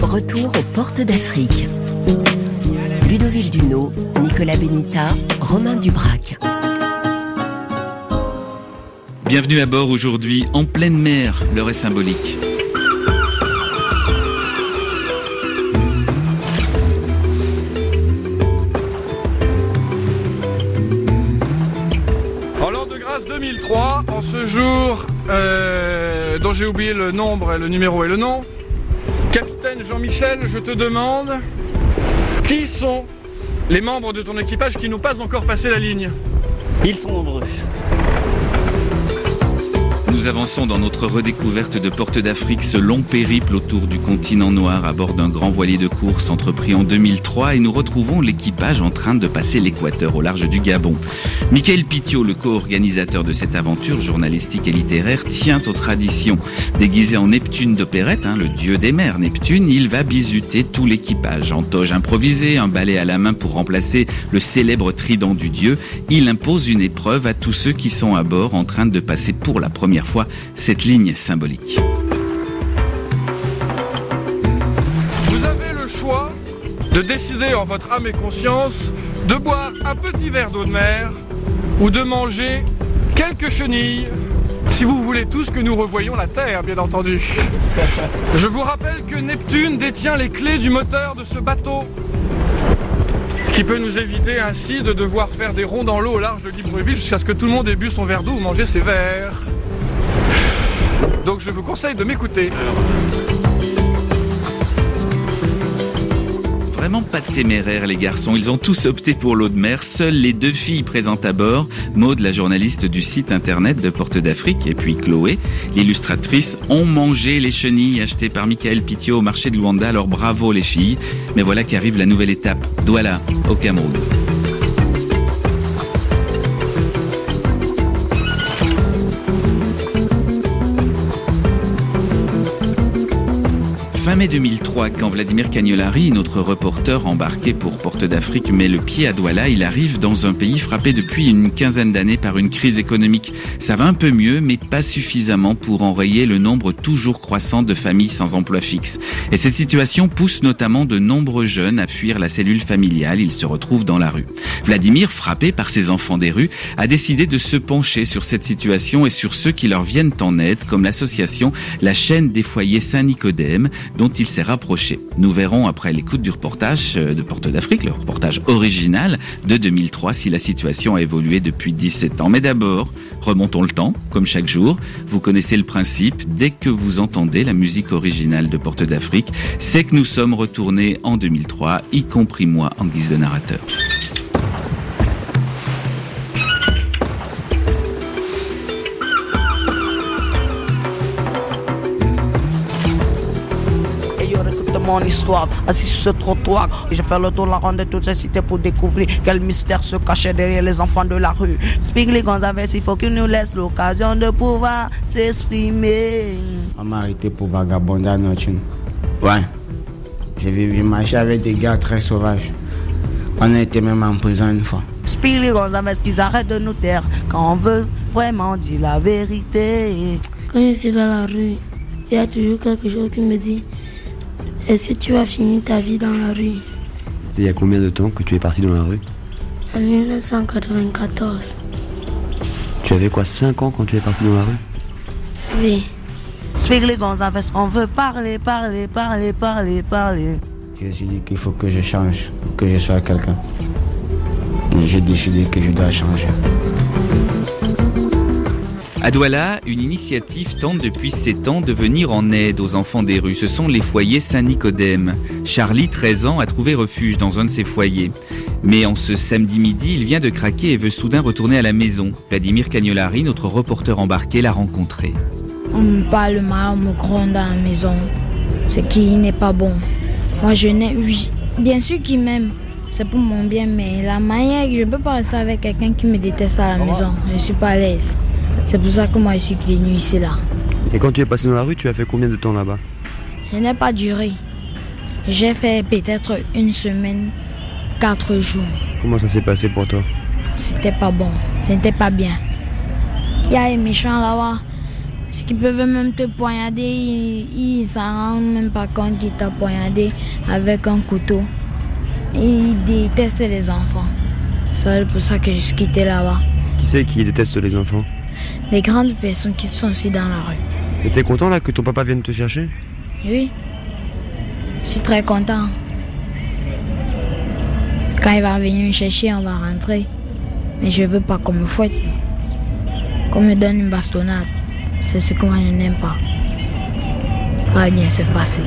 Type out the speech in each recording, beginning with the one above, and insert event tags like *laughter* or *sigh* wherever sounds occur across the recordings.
Retour aux portes d'Afrique. Ludovic Duno, Nicolas Benita, Romain Dubrac. Bienvenue à bord aujourd'hui en pleine mer, l'heure est symbolique. J'ai oublié le nombre, le numéro et le nom, capitaine Jean-Michel, je te demande qui sont les membres de ton équipage qui n'ont pas encore passé la ligne? Ils sont nombreux. Nous avançons dans notre redécouverte de Porte d'Afrique, ce long périple autour du continent noir à bord d'un grand voilier de course entrepris en 2003 et nous retrouvons l'équipage en train de passer l'équateur au large du Gabon. Michael Pitiot, le co-organisateur de cette aventure journalistique et littéraire, tient aux traditions. Déguisé en Neptune d'opérette, hein, le dieu des mers Neptune, il va bisuter tout l'équipage. En toge improvisée, un balai à la main pour remplacer le célèbre trident du dieu, il impose une épreuve à tous ceux qui sont à bord en train de passer pour la première fois cette ligne symbolique. Vous avez le choix de décider en votre âme et conscience de boire un petit verre d'eau de mer ou de manger quelques chenilles si vous voulez tous que nous revoyions la Terre, bien entendu. *laughs* Je vous rappelle que Neptune détient les clés du moteur de ce bateau. Ce qui peut nous éviter ainsi de devoir faire des ronds dans l'eau au large de Libreville jusqu'à ce que tout le monde ait bu son verre d'eau ou mangé ses verres. Donc je vous conseille de m'écouter. Vraiment pas téméraires les garçons, ils ont tous opté pour l'eau de mer, seules les deux filles présentes à bord, Maude la journaliste du site internet de Porte d'Afrique et puis Chloé, l'illustratrice, ont mangé les chenilles achetées par Michael Pitiot au marché de Luanda, alors bravo les filles. Mais voilà qu'arrive la nouvelle étape, Douala, au Cameroun. Fin mai 2003, quand Vladimir Cagnolari, notre reporter embarqué pour Porte d'Afrique, met le pied à Douala, il arrive dans un pays frappé depuis une quinzaine d'années par une crise économique. Ça va un peu mieux, mais pas suffisamment pour enrayer le nombre toujours croissant de familles sans emploi fixe. Et cette situation pousse notamment de nombreux jeunes à fuir la cellule familiale. Ils se retrouvent dans la rue. Vladimir, frappé par ses enfants des rues, a décidé de se pencher sur cette situation et sur ceux qui leur viennent en aide, comme l'association La chaîne des foyers Saint-Nicodème, il s'est rapproché. Nous verrons après l'écoute du reportage de Porte d'Afrique, le reportage original de 2003, si la situation a évolué depuis 17 ans. Mais d'abord, remontons le temps, comme chaque jour. Vous connaissez le principe, dès que vous entendez la musique originale de Porte d'Afrique, c'est que nous sommes retournés en 2003, y compris moi en guise de narrateur. Mon histoire, assis sur ce trottoir. J'ai fait le tour la ronde de toutes ces cités pour découvrir quel mystère se cachait derrière les enfants de la rue. Spigley Gonzalez, il faut qu'il nous laisse l'occasion de pouvoir s'exprimer. On m'a arrêté pour vagabonder à Notune. Ouais. J'ai vécu marcher avec des gars très sauvages. On a été même en prison une fois. Spigley Gonzalez, qu'ils arrêtent de nous taire quand on veut vraiment dire la vérité. Quand je suis dans la rue, il y a toujours quelque chose qui me dit est-ce que tu vas finir ta vie dans la rue Il y a combien de temps que tu es parti dans la rue En 1994. Tu avais quoi 5 ans quand tu es parti dans la rue Oui. Spigley Gonzalez, on veut parler, parler, parler, parler, parler. J'ai dit qu'il faut que je change, que je sois quelqu'un. J'ai décidé que je dois changer. À Douala, une initiative tente depuis 7 ans de venir en aide aux enfants des rues. Ce sont les foyers Saint-Nicodème. Charlie, 13 ans, a trouvé refuge dans un de ces foyers. Mais en ce samedi midi, il vient de craquer et veut soudain retourner à la maison. Vladimir Cagnolari, notre reporter embarqué, l'a rencontré. On me parle mal, on me gronde dans la maison. Ce qui n'est pas bon. Moi, je n'ai... Bien sûr qu'il m'aime. C'est pour mon bien, mais la manière, je ne peux pas rester avec quelqu'un qui me déteste à la maison. Je ne suis pas à l'aise. C'est pour ça que moi je suis venu ici là. Et quand tu es passé dans la rue, tu as fait combien de temps là-bas Je n'ai pas duré. J'ai fait peut-être une semaine, quatre jours. Comment ça s'est passé pour toi C'était pas bon. C'était pas bien. Il y a des méchants là-bas qui peuvent même te poignarder. Ils ne s'en rendent même pas compte qu'ils t'ont poignardé avec un couteau. Ils détestent les enfants. C'est pour ça que je suis quitté là-bas. Qui c'est qui déteste les enfants Les grandes personnes qui sont aussi dans la rue. Et t'es content là que ton papa vienne te chercher? Oui. Je suis très content. Quand il va venir me chercher, on va rentrer. Mais je veux pas qu'on me fouette. Qu'on me donne une bastonnade. C'est ce que moi je n'aime pas. Ça va bien se passer.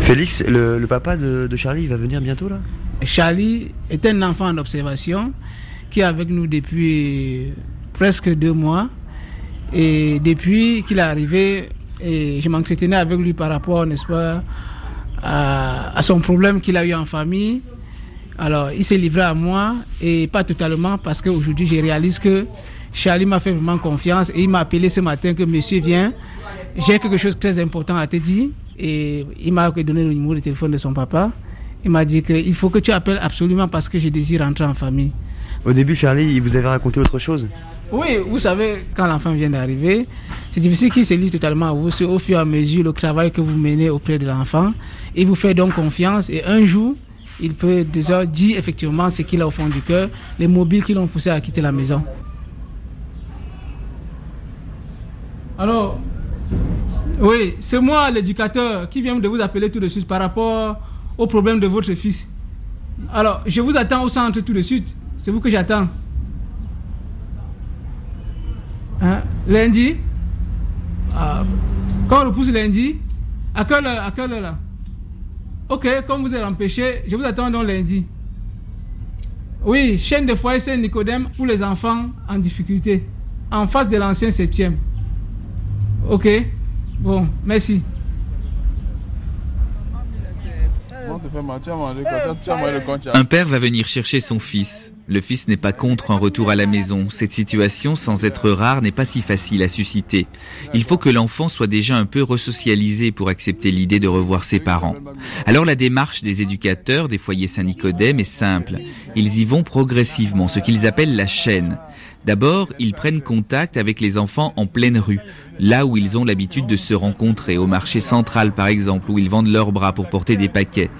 Félix, le, papa de, Charlie, va venir bientôt là? Charlie est un enfant en observation qui est avec nous depuis presque deux mois. Et depuis qu'il est arrivé, je m'entretenais avec lui par rapport, n'est-ce pas, à, son problème qu'il a eu en famille. Alors, il s'est livré à moi et pas totalement parce qu'aujourd'hui, je réalise que Charlie m'a fait vraiment confiance et il m'a appelé ce matin que monsieur vient, j'ai quelque chose de très important à te dire. Et il m'a donné le numéro de téléphone de son papa. Il m'a dit qu'il faut que tu appelles absolument parce que je désire rentrer en famille. Au début, Charlie, il vous avait raconté autre chose Oui, vous savez, quand l'enfant vient d'arriver, c'est difficile qu'il se lie totalement à vous. C'est au fur et à mesure le travail que vous menez auprès de l'enfant. Il vous fait donc confiance et un jour, il peut déjà dire effectivement ce qu'il a au fond du cœur, les mobiles qui l'ont poussé à quitter la maison. Alors, oui, c'est moi l'éducateur qui vient de vous appeler tout de suite par rapport au problème de votre fils. Alors, je vous attends au centre tout de suite. C'est vous que j'attends. Hein? Lundi? Ah, Quand on repousse lundi? À quelle heure, à quelle heure là? Ok, comme vous êtes empêché, je vous attends donc lundi. Oui, chaîne de foyer Saint-Nicodème pour les enfants en difficulté, en face de l'ancien septième. Ok, bon, merci. Un père va venir chercher son fils. Le fils n'est pas contre un retour à la maison. Cette situation, sans être rare, n'est pas si facile à susciter. Il faut que l'enfant soit déjà un peu resocialisé pour accepter l'idée de revoir ses parents. Alors la démarche des éducateurs des foyers Saint-Nicodème est simple. Ils y vont progressivement, ce qu'ils appellent la chaîne. D'abord, ils prennent contact avec les enfants en pleine rue, là où ils ont l'habitude de se rencontrer, au marché central par exemple, où ils vendent leurs bras pour porter des paquets.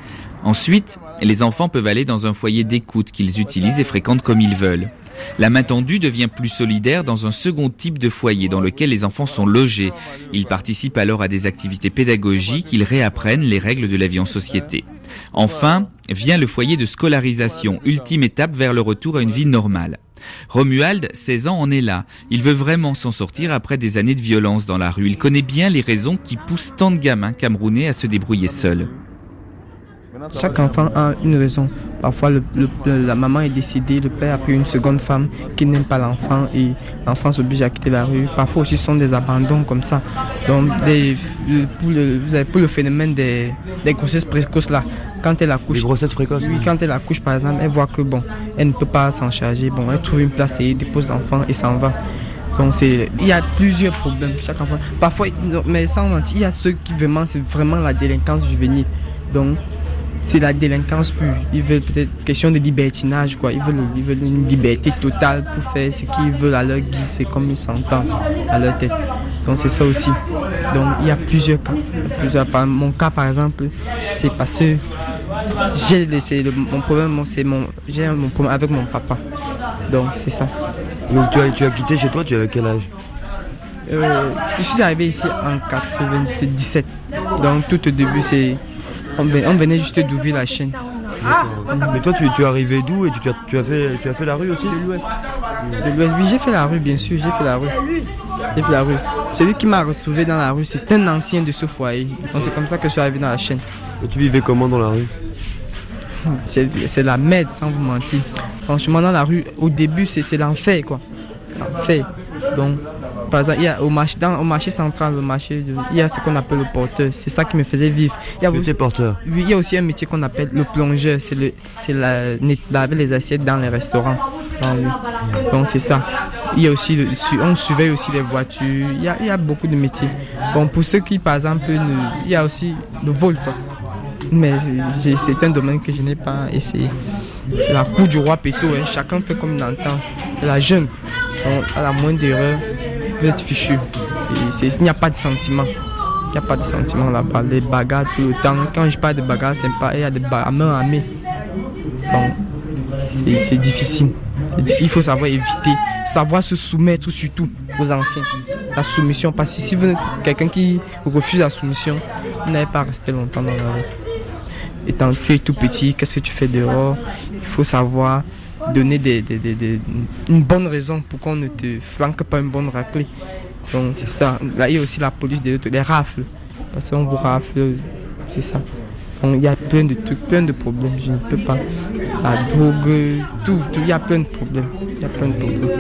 Ensuite, les enfants peuvent aller dans un foyer d'écoute qu'ils utilisent et fréquentent comme ils veulent. La main tendue devient plus solidaire dans un second type de foyer dans lequel les enfants sont logés. Ils participent alors à des activités pédagogiques, ils réapprennent les règles de la vie en société. Enfin, vient le foyer de scolarisation, ultime étape vers le retour à une vie normale. Romuald, 16 ans, en est là. Il veut vraiment s'en sortir après des années de violence dans la rue. Il connaît bien les raisons qui poussent tant de gamins camerounais à se débrouiller seuls. Chaque enfant a une raison. Parfois, la maman est décédée, le père a pris une seconde femme qui n'aime pas l'enfant et l'enfant s'oblige à quitter la rue. Parfois aussi, ce sont des abandons comme ça. Donc, pour, le, vous avez pour le phénomène des, grossesses précoces là, quand elle accouche. Les grossesses précoces Oui, quand elle accouche par exemple, elle voit que bon, elle ne peut pas s'en charger. Bon, elle trouve une place et dépose l'enfant et s'en va. Donc c'est, il y a plusieurs problèmes chaque enfant. Parfois, mais sans mentir, il y a ceux qui vraiment, c'est vraiment la délinquance juvénile. Donc c'est la délinquance pure. Ils veulent peut-être question de libertinage, quoi. Ils veulent, ils veulent une liberté totale pour faire ce qu'ils veulent à leur guise, c'est comme ils s'entendent à leur tête. Donc c'est ça aussi. Donc il y a plusieurs cas. Plusieurs, mon cas par exemple, c'est parce que j'ai laissé mon problème, c'est mon, j'ai mon problème avec mon papa. Donc c'est ça. Donc tu as, tu as quitté chez toi, tu avais quel âge? Euh, Je suis arrivé ici en 97. Donc tout au début c'est on, venait juste d'ouvrir la chaîne. Mais toi, tu, es arrivé d'où et tu, as, fait, tu as fait la rue aussi De l'ouest. oui, j'ai fait la rue, bien sûr, j'ai fait la rue. J'ai fait la rue. Celui qui m'a retrouvé dans la rue, c'est un ancien de ce foyer. Donc c'est comme ça que je suis arrivé dans la chaîne. Et tu vivais comment dans la rue? C'est la merde, sans vous mentir. Franchement, dans la rue, au début, c'est l'enfer, quoi. L'enfer. Donc, par exemple, il y a au marché, dans, au marché central, le marché, il y a ce qu'on appelle le porteur. C'est ça qui me faisait vivre. Il y a aussi, porteur. Oui, il y a aussi un métier qu'on appelle le plongeur. C'est le, c'est la, laver les assiettes dans les restaurants. Donc c'est ça. Il y a aussi, le, on surveille aussi les voitures. Il y, a, il y a beaucoup de métiers. Bon, pour ceux qui, par exemple, il y a aussi le vol, quoi. Mais c'est un domaine que je n'ai pas essayé. C'est la cour du roi Péto, hein. chacun fait comme il entend. C'est la jeune. Donc, à la moindre erreur, vous êtes fichu. Il n'y a pas de sentiment. Il n'y a pas de sentiment là-bas. Les bagarres tout le temps. Quand je parle de bagarres, c'est pas. Il y a des bagarres à main. Donc, c'est difficile. Il faut savoir éviter, savoir se soumettre surtout aux anciens. La soumission, parce que si vous quelqu'un qui refuse la soumission, vous n'allez pas rester longtemps dans la rue. Étant tu es tout petit, qu'est-ce que tu fais dehors? Il faut savoir donner une bonne raison pour qu'on ne te flanque pas une bonne raclée. Donc c'est ça. Là, il y a aussi la police des, des rafles. Parce qu'on vous rafle, c'est ça. Donc il y a plein de trucs, plein de problèmes. Je ne peux pas. La drogue, tout, tout. Il y a plein de problèmes. Il y a plein de problèmes.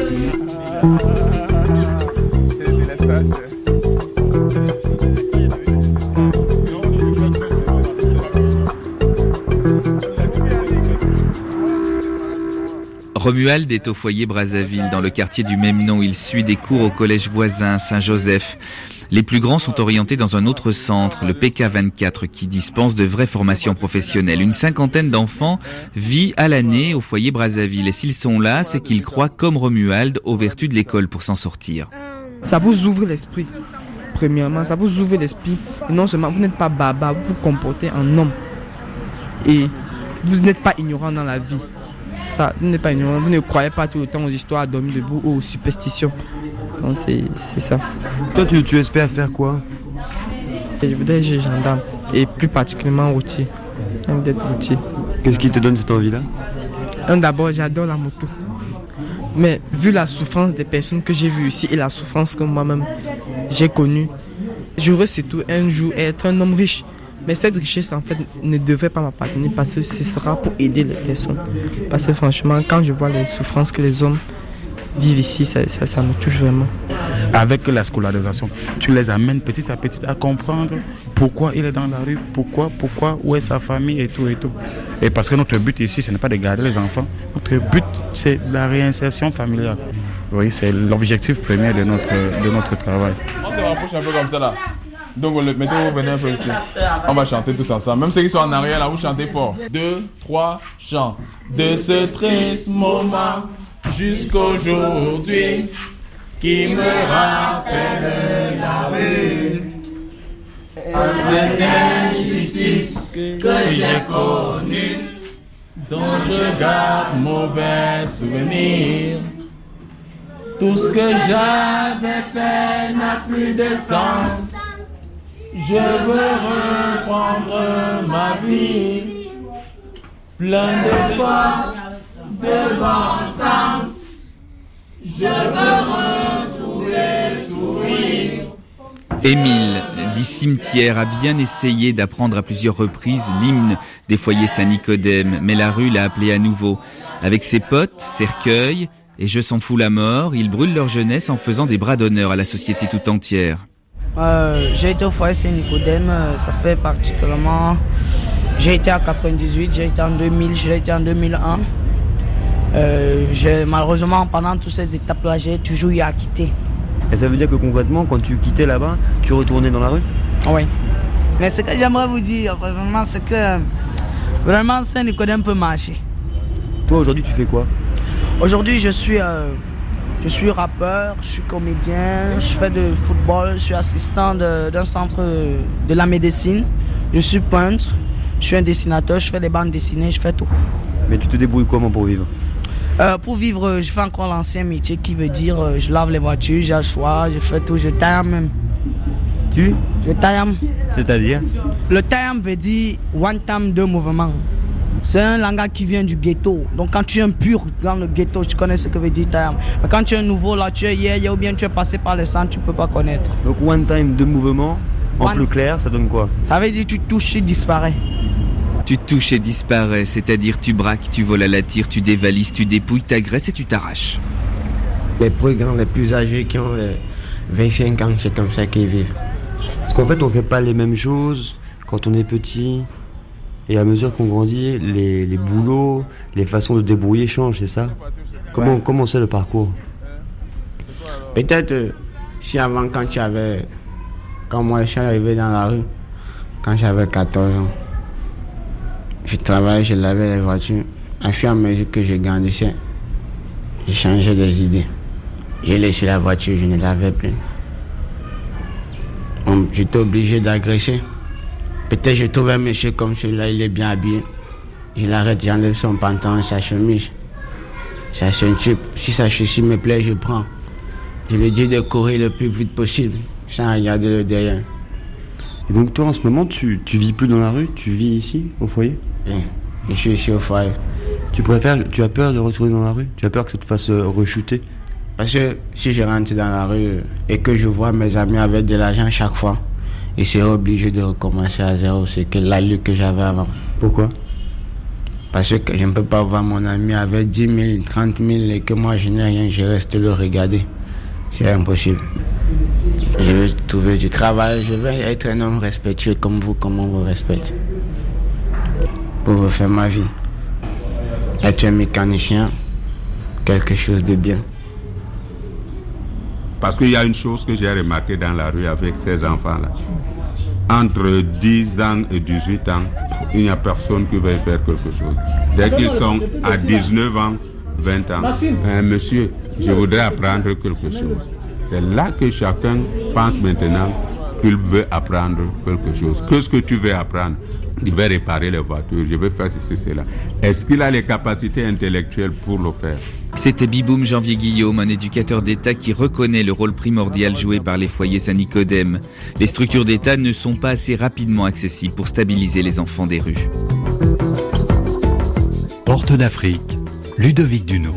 Romuald est au foyer Brazzaville, dans le quartier du même nom. Il suit des cours au collège voisin Saint-Joseph. Les plus grands sont orientés dans un autre centre, le PK24, qui dispense de vraies formations professionnelles. Une cinquantaine d'enfants vit à l'année au foyer Brazzaville. Et s'ils sont là, c'est qu'ils croient, comme Romuald, aux vertus de l'école pour s'en sortir. Ça vous ouvre l'esprit. Premièrement, ça vous ouvre l'esprit. Non seulement vous n'êtes pas baba, vous vous comportez en homme. Et vous n'êtes pas ignorant dans la vie. Ça, vous n'êtes pas ignorant, vous ne croyez pas tout le temps aux histoires dormir debout ou aux superstitions. Donc c'est ça. Toi, tu, tu, espères faire quoi? Je voudrais être gendarme et plus particulièrement routier. d'être routier. Qu'est-ce qui te donne cette envie-là? D'abord, j'adore la moto. Mais vu la souffrance des personnes que j'ai vues ici et la souffrance que moi-même j'ai connue, je veux surtout un jour être un homme riche. Mais cette richesse, en fait, ne devrait pas m'appartenir parce que ce sera pour aider les personnes. Parce que franchement, quand je vois les souffrances que les hommes vivent ici, ça, ça, me touche vraiment. Avec la scolarisation, tu les amènes petit à petit à comprendre pourquoi il est dans la rue, pourquoi, pourquoi, où est sa famille et tout et tout. Et parce que notre but ici, ce n'est pas de garder les enfants. Notre but, c'est la réinsertion familiale. Oui, c'est l'objectif premier de notre, de notre travail. On se rapproche un peu comme ça là. Donc, mettez vous venez un peu ici. On va chanter tous ensemble. Même ceux qui sont en arrière, là, vous chantez fort. Deux, trois, chant. De ce triste moment jusqu'aujourd'hui, qui me rappelle la rue. Cette injustice que j'ai connue, dont je garde mauvais souvenir. Tout ce que j'avais fait n'a plus de sens. Je veux reprendre ma vie, plein de force, de bon sens. Je veux retrouver sourire. Émile, dit cimetière, a bien essayé d'apprendre à plusieurs reprises l'hymne des foyers Saint-Nicodème, mais la rue l'a appelé à nouveau. Avec ses potes, cercueil, et je s'en fous la mort, ils brûlent leur jeunesse en faisant des bras d'honneur à la société tout entière. Euh, j'ai été au foyer Saint-Nicodème, euh, ça fait particulièrement. J'ai été en 98, j'ai été en 2000, j'ai été en 2001. Euh, malheureusement, pendant toutes ces étapes-là, j'ai toujours eu à quitter. Et ça veut dire que concrètement, quand tu quittais là-bas, tu retournais dans la rue? Oui. Mais ce que j'aimerais vous dire, vraiment, c'est que vraiment Saint-Nicodème peut marcher. Toi, aujourd'hui, tu fais quoi? Aujourd'hui, je suis je suis rappeur, je suis comédien, je fais de football, je suis assistant d'un centre de la médecine, je suis peintre, je suis un dessinateur, je fais des bandes dessinées, je fais tout. Mais tu te débrouilles comment pour vivre? Euh, Pour vivre, je fais encore l'ancien métier qui veut dire euh, je lave les voitures, j'assois, je fais tout, je taille même. Tu? Je taille. C'est-à-dire? Le taille veut dire one time deux mouvements. C'est un langage qui vient du ghetto. Donc quand tu es un pur dans le ghetto, tu connais ce que veut dire time. Mais quand tu es un nouveau là, tu es hier, ou bien tu es passé par le centre, tu peux pas connaître. Donc one time, deux mouvements, en plus clair, ça donne quoi? Ça veut dire tu touches et disparais. Tu touches et disparais, c'est-à-dire tu braques, tu voles à la tire, tu dévalises, tu dépouilles, t'agresses et tu t'arraches. Les plus grands, les plus âgés qui ont 25 ans, c'est comme ça qu'ils vivent. Parce qu'en fait, on fait pas les mêmes choses quand on est petit. Et à mesure qu'on grandit, les, les, boulots, les façons de débrouiller changent, c'est ça Comment comment c'est le parcours Peut-être euh, si avant quand tu avais quand moi je suis arrivé dans la rue quand j'avais 14 ans je travaillais je lavais les voitures à fur et à mesure que je grandissais, j'ai changé des idées. J'ai laissé la voiture, je ne l'avais plus. J'étais obligé d'agresser. Peut-être je trouve un monsieur comme celui-là, il est bien habillé. Je l'arrête, j'enlève son pantalon, sa chemise, sa ceinture. Si sa chaussure me plaît, je prends. Je lui dis de courir le plus vite possible, sans regarder le derrière. Et donc toi, en ce moment, tu, tu vis plus dans la rue? Tu vis ici, au foyer? Oui, je suis ici au foyer. Tu préfères, tu as peur de retourner dans la rue? Tu as peur que ça te fasse euh, rechuter? Parce que si je rentre dans la rue et que je vois mes amis avec de l'argent chaque fois, ils seraient obligés de recommencer à zéro. C'est que la lutte que j'avais avant. Pourquoi? Parce que je ne peux pas voir mon ami avec 10 000, 30 000 et que moi je n'ai rien, je reste le regarder. C'est impossible. Je veux trouver du travail, je veux être un homme respectueux comme vous, comme on vous respecte. Pour refaire ma vie. Être un mécanicien, quelque chose de bien. Parce qu'il y a une chose que j'ai remarqué dans la rue avec ces enfants-là. Entre 10 ans et 18 ans, il n'y a personne qui veut faire quelque chose. Dès qu'ils sont à 19 ans, 20 ans, hein, monsieur, je voudrais apprendre quelque chose. C'est là que chacun pense maintenant qu'il veut apprendre quelque chose. Qu'est-ce que tu veux apprendre? Il veut réparer les voitures, je veux faire ceci, cela. Est-ce qu'il a les capacités intellectuelles pour le faire? C'était Biboum Janvier Guillaume, un éducateur d'État qui reconnaît le rôle primordial joué par les foyers Saint-Nicodème. Les structures d'État ne sont pas assez rapidement accessibles pour stabiliser les enfants des rues. Porte d'Afrique, Ludovic Duno.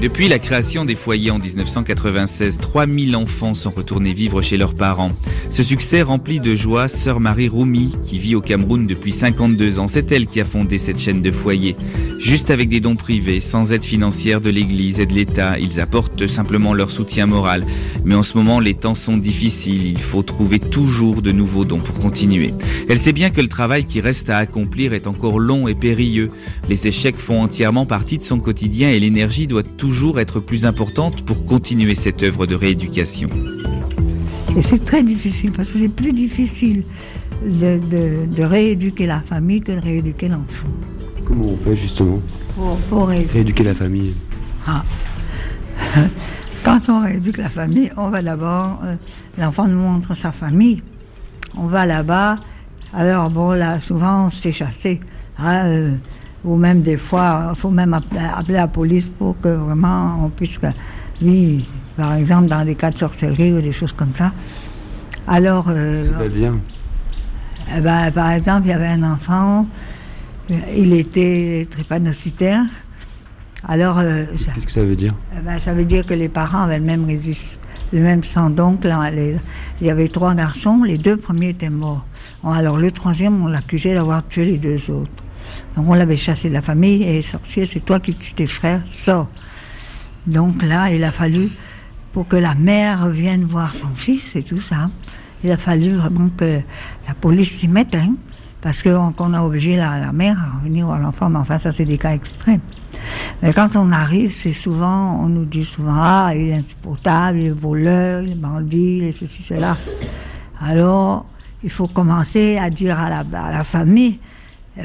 Depuis la création des foyers en 1996, 3000 enfants sont retournés vivre chez leurs parents. Ce succès remplit de joie sœur Marie Roumi, qui vit au Cameroun depuis 52 ans. C'est elle qui a fondé cette chaîne de foyers. Juste avec des dons privés, sans aide financière de l'Église et de l'État, ils apportent simplement leur soutien moral. Mais en ce moment, les temps sont difficiles. Il faut trouver toujours de nouveaux dons pour continuer. Elle sait bien que le travail qui reste à accomplir est encore long et périlleux. Les échecs font entièrement partie de son quotidien et l'énergie doit toujours toujours être plus importante pour continuer cette œuvre de rééducation. Et c'est très difficile parce que c'est plus difficile de, de, rééduquer la famille que de rééduquer l'enfant. Comment on fait justement pour, rééduquer la famille ah. *laughs* Quand on rééduque la famille, on va d'abord, euh, l'enfant nous montre sa famille. On va là-bas, alors bon là, souvent on se fait chasser. Ah, euh, ou même des fois, il faut même appeler, la police pour que vraiment on puisse, oui, par exemple dans des cas de sorcellerie ou des choses comme ça. Alors. Euh, C'est-à-dire? eh ben, Par exemple, il y avait un enfant, il était trépanocitaire. Alors. Euh, Qu'est-ce que ça veut dire? Eh ben, Ça veut dire que les parents avaient le même le même sang. Donc, là, il y avait trois garçons, les deux premiers étaient morts. Alors, le troisième, on l'accusait d'avoir tué les deux autres. Donc on l'avait chassé de la famille et sorcier, c'est toi qui tue tes frères, sors. Donc là, il a fallu, pour que la mère vienne voir son fils et tout ça, il a fallu vraiment que la police s'y mette, hein, parce qu'on a obligé la, mère à revenir voir l'enfant, mais enfin ça c'est des cas extrêmes. Mais quand on arrive, c'est souvent, on nous dit souvent, ah, il est insupportable, il est voleur, il est bandit, il est ceci, cela. Alors, il faut commencer à dire à la famille,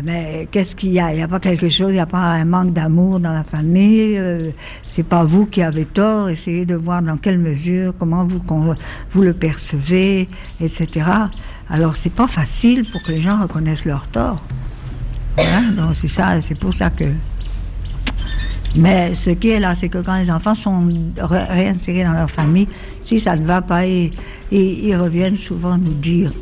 mais eh qu'est-ce qu'il y a? Il n'y a pas quelque chose, il n'y a pas un manque d'amour dans la famille. Euh, c'est pas vous qui avez tort. Essayez de voir dans quelle mesure, comment vous, vous le percevez, etc. Alors c'est pas facile pour que les gens reconnaissent leur tort. Hein? Donc c'est ça, c'est pour ça que. Mais ce qui est là, c'est que quand les enfants sont réintégrés dans leur famille, si ça ne va pas, ils reviennent souvent nous dire.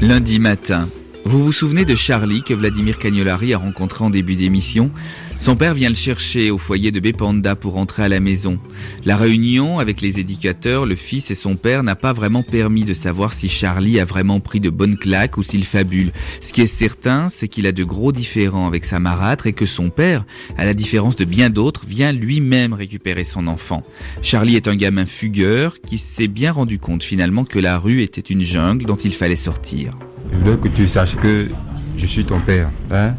Lundi matin, vous vous souvenez de Charlie que Vladimir Cagnolari a rencontré en début d'émission? Son père vient le chercher au foyer de Bepanda pour rentrer à la maison. La réunion avec les éducateurs, le fils et son père n'a pas vraiment permis de savoir si Charlie a vraiment pris de bonnes claques ou s'il fabule. Ce qui est certain, c'est qu'il a de gros différends avec sa marâtre et que son père, à la différence de bien d'autres, vient lui-même récupérer son enfant. Charlie est un gamin fugueur qui s'est bien rendu compte finalement que la rue était une jungle dont il fallait sortir. Je voudrais que tu saches que je suis ton père. Hein,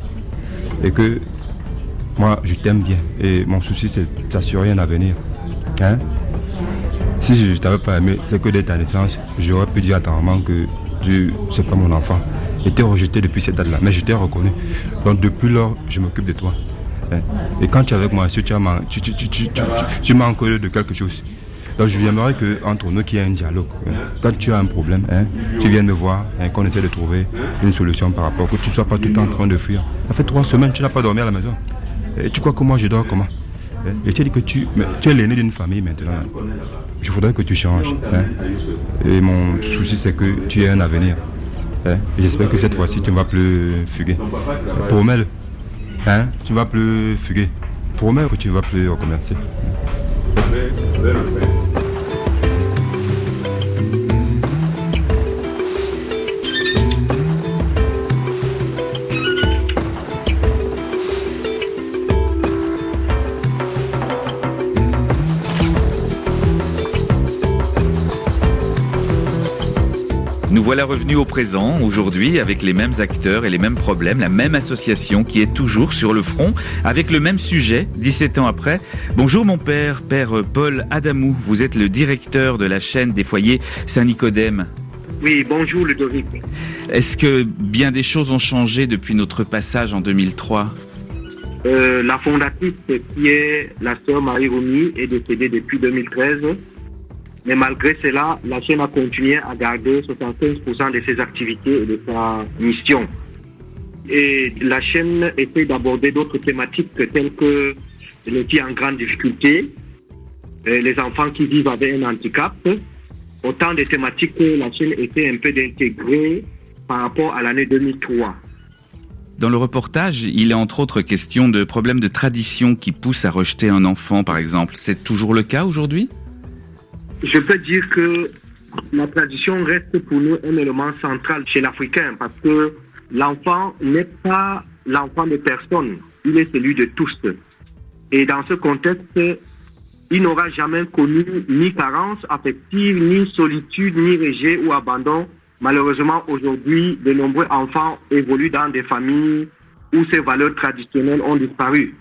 et que moi, je t'aime bien. Et mon souci, c'est de t'assurer un avenir. Hein. Si je ne t'avais pas aimé, c'est que dès ta naissance, j'aurais pu dire à ta maman que tu c'est pas mon enfant. J'étais rejeté depuis cette date-là, mais je t'ai reconnu. Donc depuis lors, je m'occupe de toi. hein. Et quand tu es avec moi, si tu, tu manques de quelque chose. Donc je j'aimerais que entre nous qu'il y ait un dialogue. hein. Quand tu as un problème, hein, tu viens me voir, hein, qu'on essaie de trouver une solution par rapport, que tu ne sois pas tout le temps en train de fuir. Ça fait trois semaines, tu n'as pas dormi à la maison. Tu crois que moi je dors comment hein? Et tu as dit que tu, tu es l'aîné d'une famille maintenant. Je voudrais que tu changes. hein. Et mon souci c'est que tu aies un avenir. J'espère que cette fois-ci tu ne vas plus fuguer. Promets-le. Tu ne vas plus fuguer. Promets que tu ne vas plus recommencer. Voilà revenus au présent, aujourd'hui, avec les mêmes acteurs et les mêmes problèmes, la même association qui est toujours sur le front, avec le même sujet, 17 ans après. Bonjour mon père, père Paul Adamou, vous êtes le directeur de la chaîne des foyers Saint-Nicodème. Oui, bonjour Ludovic. Est-ce que bien des choses ont changé depuis notre passage en 2003 Euh, la fondatrice qui est la sœur Marie Romy est décédée depuis 2013. Mais malgré cela, la chaîne a continué à garder 75% de ses activités et de sa mission. Et la chaîne essaie d'aborder d'autres thématiques telles que les filles en grande difficulté, euh, les enfants qui vivent avec un handicap, autant de thématiques que la chaîne essaie un peu d'intégrer par rapport à l'année 2003. Dans le reportage, il est entre autres question de problèmes de tradition qui poussent à rejeter un enfant, par exemple. C'est toujours le cas aujourd'hui? Je peux dire que la tradition reste pour nous un élément central chez l'Africain parce que l'enfant n'est pas l'enfant de personne, il est celui de tous. Et dans ce contexte, il n'aura jamais connu ni carence affective, ni solitude, ni rejet ou abandon. Malheureusement, aujourd'hui, de nombreux enfants évoluent dans des familles où ces valeurs traditionnelles ont disparu.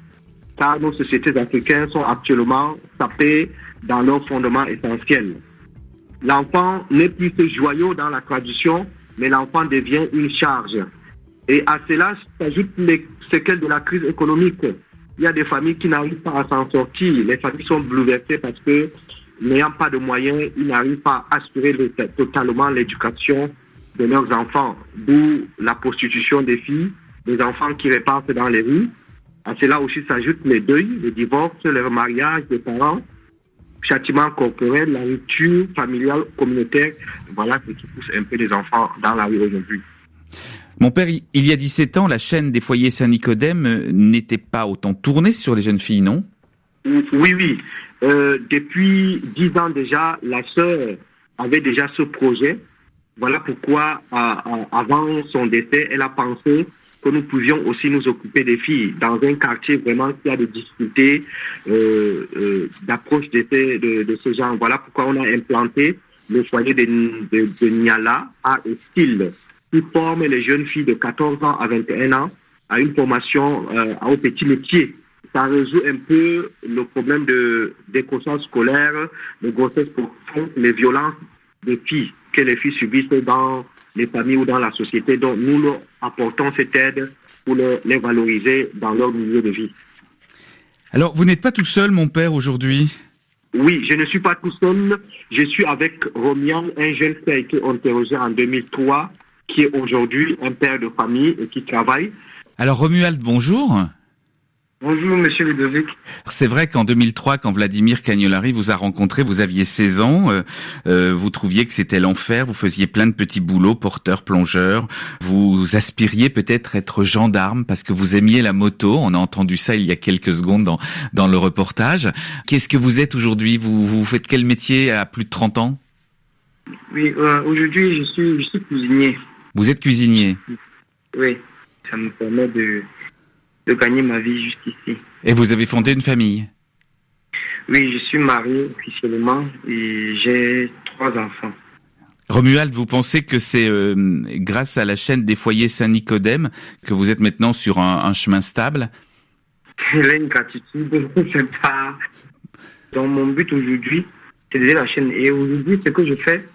Car nos sociétés africaines sont actuellement sapées dans leurs fondements essentiels. L'enfant n'est plus ce joyau dans la tradition, mais l'enfant devient une charge. Et à cela s'ajoutent les séquelles de la crise économique. Il y a des familles qui n'arrivent pas à s'en sortir. Les familles sont bouleversées parce que, n'ayant pas de moyens, ils n'arrivent pas à assurer le- totalement l'éducation de leurs enfants. D'où la prostitution des filles, des enfants qui repartent dans les rues. À cela aussi s'ajoutent les deuils, les divorces, les remariages des parents, châtiments corporels, la rupture familiale, communautaire. Voilà ce qui pousse un peu les enfants dans la rue aujourd'hui. Mon père, il y a 17 ans, la chaîne des foyers Saint-Nicodème euh, n'était pas autant tournée sur les jeunes filles, non? Oui, oui. Euh, depuis dix ans déjà, la sœur avait déjà ce projet. Voilà pourquoi, avant son décès, elle a pensé que nous pouvions aussi nous occuper des filles dans un quartier vraiment qui a des difficultés euh, euh, d'approche de, de, de ce genre. Voilà pourquoi on a implanté le foyer de, de, de Niala à Estil, qui forme les jeunes filles de 14 ans à 21 ans à une formation euh, au petit métier ça résout un peu le problème de décrochage scolaire, de grossesse profonde, les violences des filles que les filles subissent dans les familles ou dans la société. Donc nous leur apportons cette aide pour le- les valoriser dans leur milieu de vie. Alors, vous n'êtes pas tout seul, mon père, aujourd'hui? Oui, je ne suis pas tout seul. Je suis avec Romian, un jeune qui a été interrogé en 2003, qui est aujourd'hui un père de famille et qui travaille. Alors, Romuald, bonjour. Bonjour, monsieur Ludovic. C'est vrai qu'en 2003, quand Vladimir Cagnolari vous a rencontré, vous aviez 16 ans, euh, euh, vous trouviez que c'était l'enfer, vous faisiez plein de petits boulots, porteur, plongeur, vous aspiriez peut-être être gendarme parce que vous aimiez la moto, on a entendu ça il y a quelques secondes dans, dans le reportage. Qu'est-ce que vous êtes aujourd'hui? Vous, vous faites quel métier à plus de 30 ans? Oui, euh, aujourd'hui, je suis, je suis cuisinier. Vous êtes cuisinier? Oui, ça me permet de, de gagner ma vie jusqu'ici. et vous avez fondé une famille? Oui, je suis marié officiellement et j'ai trois enfants. Romuald, vous pensez que c'est euh, grâce à la chaîne des foyers Saint-Nicodème que vous êtes maintenant sur un, un chemin stable? Elle a une gratitude, *laughs* c'est pas. Donc, mon but aujourd'hui, c'est d'aider la chaîne. Et aujourd'hui, ce que je fais,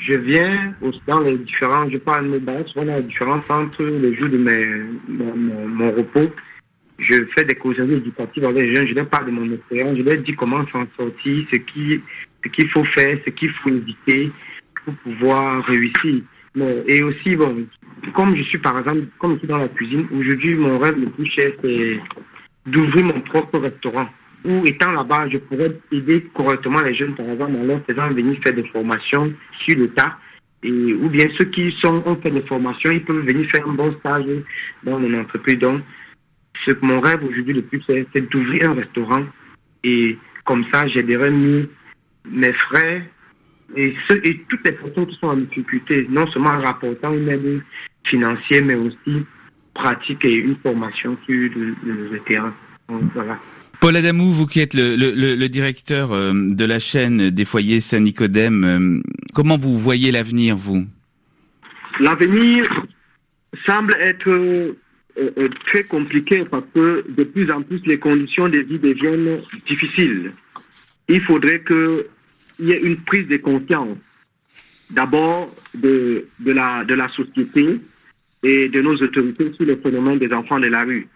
je viens dans les différents, je parle, me balade souvent dans les différents centres les jours de mes, mon, repos. je fais des causeries éducatives avec les jeunes, je leur parle de mon expérience, je leur dis comment s'en sortir, ce qui ce qu'il faut faire, ce qu'il faut éviter pour pouvoir réussir. Et aussi, bon, comme je suis par exemple, comme je suis dans la cuisine, aujourd'hui, mon rêve le plus cher, c'est d'ouvrir mon propre restaurant. Ou étant là-bas, je pourrais aider correctement les jeunes, par exemple, en leur faisant venir faire des formations sur le tas. Et, ou bien ceux qui sont, ont fait des formations, ils peuvent venir faire un bon stage dans une entreprise. Donc, ce que mon rêve aujourd'hui le plus, c'est c'est d'ouvrir un restaurant. Et comme ça, j'aiderai mieux mes frères et, toutes les personnes qui sont en difficulté, non seulement en rapportant une aide financière, mais aussi pratique et une formation sur le, le- le terrain. Donc, voilà. Paul Adamou, vous qui êtes le, le- directeur euh, de la chaîne des foyers Saint-Nicodème, euh, comment vous voyez l'avenir, vous? L'avenir semble être euh, très compliqué parce que de plus en plus les conditions de vie deviennent difficiles. Il faudrait qu'il y ait une prise de conscience d'abord de la société et de nos autorités sur le phénomène des enfants de la rue.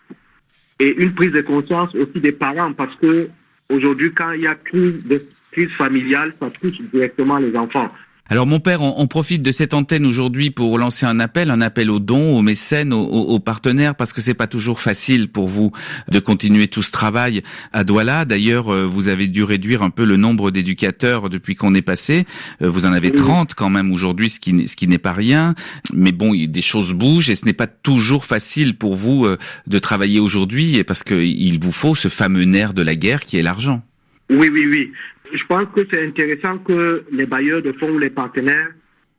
Et une prise de conscience aussi des parents parce que aujourd'hui, quand il y a crise, de, crise familiale, ça touche directement les enfants. Alors mon père, on, on profite de cette antenne aujourd'hui pour lancer un appel, un appel aux dons, aux mécènes, aux, aux- aux partenaires, parce que c'est pas toujours facile pour vous de continuer tout ce travail à Douala. D'ailleurs, euh, vous avez dû réduire un peu le nombre d'éducateurs depuis qu'on est passé. Euh, Vous en avez 30 quand même aujourd'hui, ce qui n'est- ce qui n'est pas rien. Mais bon, des choses bougent et ce n'est pas toujours facile pour vous euh, de travailler aujourd'hui, parce que il vous faut ce fameux nerf de la guerre qui est l'argent. Oui, oui, oui. Je pense que c'est intéressant que les bailleurs de fonds ou les partenaires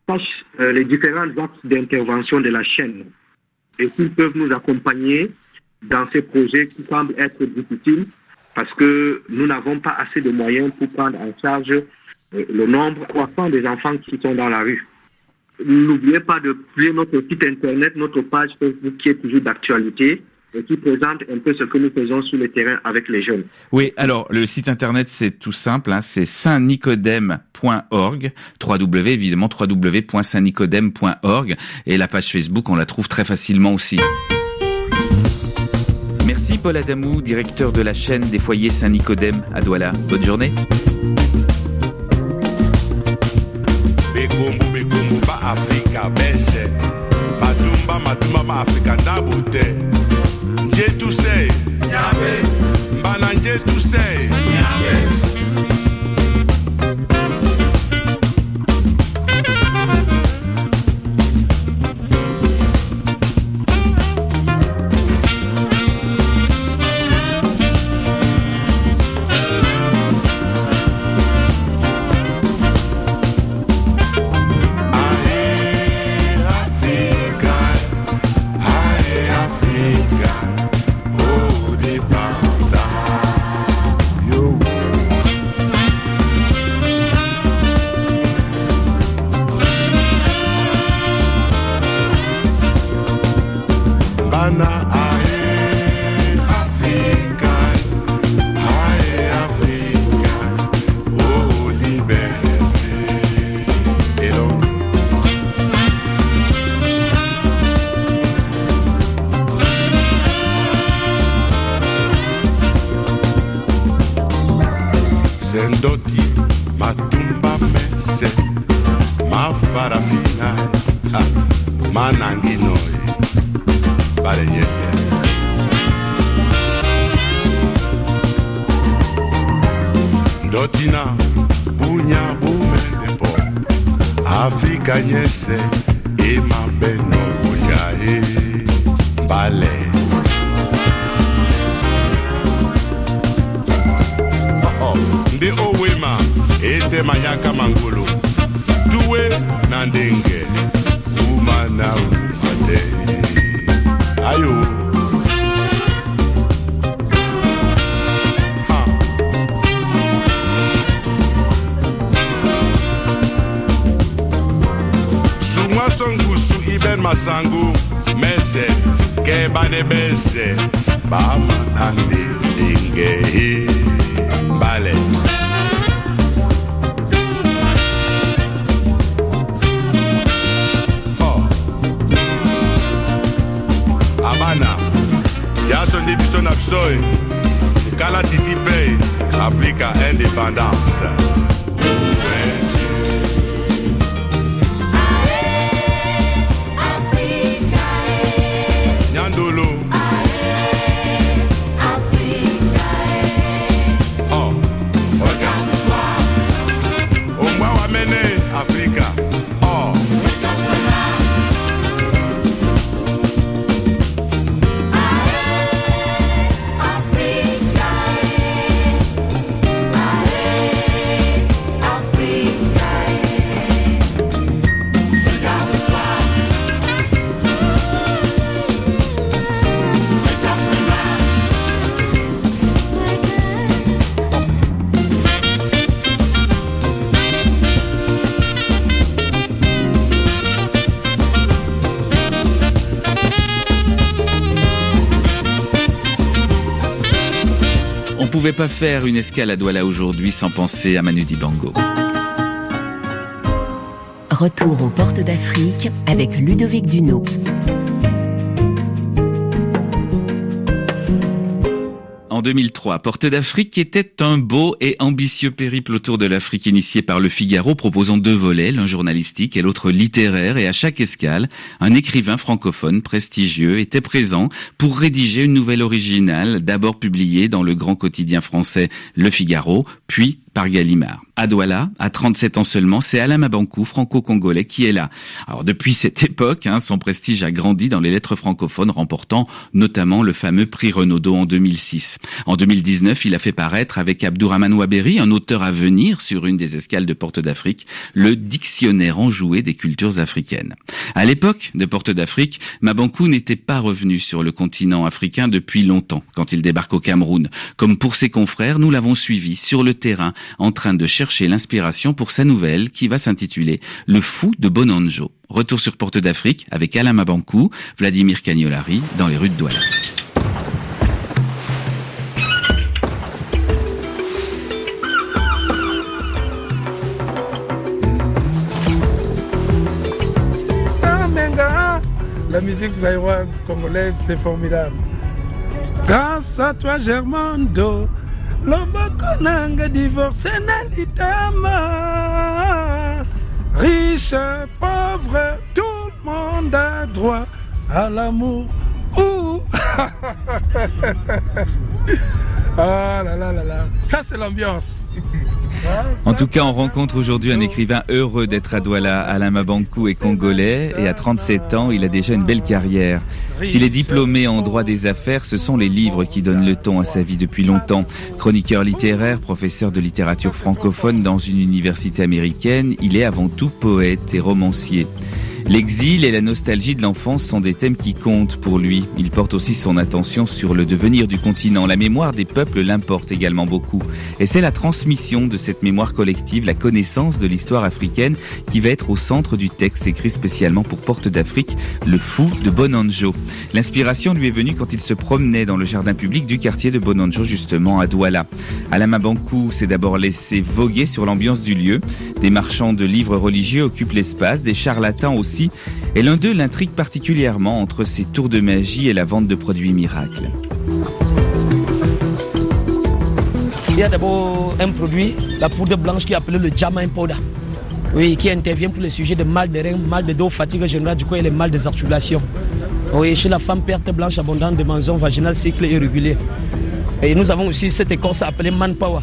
sachent euh, les différents axes d'intervention de la chaîne et qu'ils peuvent nous accompagner dans ces projets qui semblent être difficiles parce que nous n'avons pas assez de moyens pour prendre en charge euh, le nombre croissant des enfants qui sont dans la rue. N'oubliez pas de publier notre site internet, notre page Facebook qui est toujours d'actualité et qui présente un peu ce que nous faisons sur le terrain avec les jeunes. Oui, alors le site internet c'est tout simple, hein, c'est saintnicodème.org, www évidemment www.saintnicodème.org et la page Facebook on la trouve très facilement aussi. Merci Paul Adamou, directeur de la chaîne des foyers Saint-Nicodème à Douala. Bonne journée. bekombo bekombo ba afrika bese matumba matumba ma afrika ndabo te njetu se mbana njetu se matumba mese mafarafina ha, mananginoye balenyese. Ndotina bunya bumendepo afrika nyese emabeno oyae mbale. Oh, oh ndị owema ese manyaka mangolo tuwe na ndenge uma na ayo. Songusu iben masangu mese keba de bese bama na ndenge bale Napsoy, Kala Titi Pay, Africa Independence. Pas faire une escale à Douala aujourd'hui sans penser à Manu Dibango. Retour aux portes d'Afrique avec Ludovic Duno. 2003, Porte d'Afrique était un beau et ambitieux périple autour de l'Afrique initié par le Figaro proposant deux volets, l'un journalistique et l'autre littéraire. Et à chaque escale, un écrivain francophone prestigieux était présent pour rédiger une nouvelle originale d'abord publiée dans le grand quotidien français Le Figaro, puis par Gallimard. À Douala, à 37 ans seulement, c'est Alain Mabankou, franco-congolais, qui est là. Alors depuis cette époque, hein, son prestige a grandi dans les lettres francophones, remportant notamment le fameux prix Renaudot en 2006. En 2019, il a fait paraître avec Abdourahman Waberi, un auteur à venir sur une des escales de Porte d'Afrique, le dictionnaire enjoué des cultures africaines. À l'époque de Porte d'Afrique, Mabankou n'était pas revenu sur le continent africain depuis longtemps, quand il débarque au Cameroun. Comme pour ses confrères, nous l'avons suivi sur le terrain en train de chercher l'inspiration pour sa nouvelle qui va s'intituler Le fou de Bonanjo. Retour sur Porte d'Afrique avec Alain Mabankou, Vladimir Cagnolari dans les rues de Douala. La musique zaïroise congolaise, c'est formidable. Grâce à toi, Germando, loboko nanga divorcé na litama. Riche, pauvre, tout le monde a droit à l'amour. Ouh. *laughs* ah là là là là, ça c'est l'ambiance. En tout cas, on rencontre aujourd'hui un écrivain heureux d'être à Douala. Alain Mabankou est congolais et à 37 ans, il a déjà une belle carrière. S'il est diplômé en droit des affaires, ce sont les livres qui donnent le ton à sa vie depuis longtemps. Chroniqueur littéraire, professeur de littérature francophone dans une université américaine, il est avant tout poète et romancier. L'exil et la nostalgie de l'enfance sont des thèmes qui comptent pour lui. Il porte aussi son attention sur le devenir du continent. La mémoire des peuples l'importe également beaucoup. Et c'est la transmission de cette mémoire collective, la connaissance de l'histoire africaine qui va être au centre du texte écrit spécialement pour Porte d'Afrique, Le Fou de Bonanjo. L'inspiration lui est venue quand il se promenait dans le jardin public du quartier de Bonanjo, justement à Douala. Mabankou s'est d'abord laissé voguer sur l'ambiance du lieu. Des marchands de livres religieux occupent l'espace, des charlatans aussi et l'un d'eux l'intrigue particulièrement entre ses tours de magie et la vente de produits miracles. Il y a d'abord un produit, la poudre blanche qui est appelée le Jamain Powder. Oui, qui intervient pour les sujets de mal de rein, mal de dos, fatigue générale du corps et les mal des articulations. Oui, chez la femme, perte blanche abondante de maison vaginale, cycle irrégulier. Et nous avons aussi cette écorce appelée Manpower,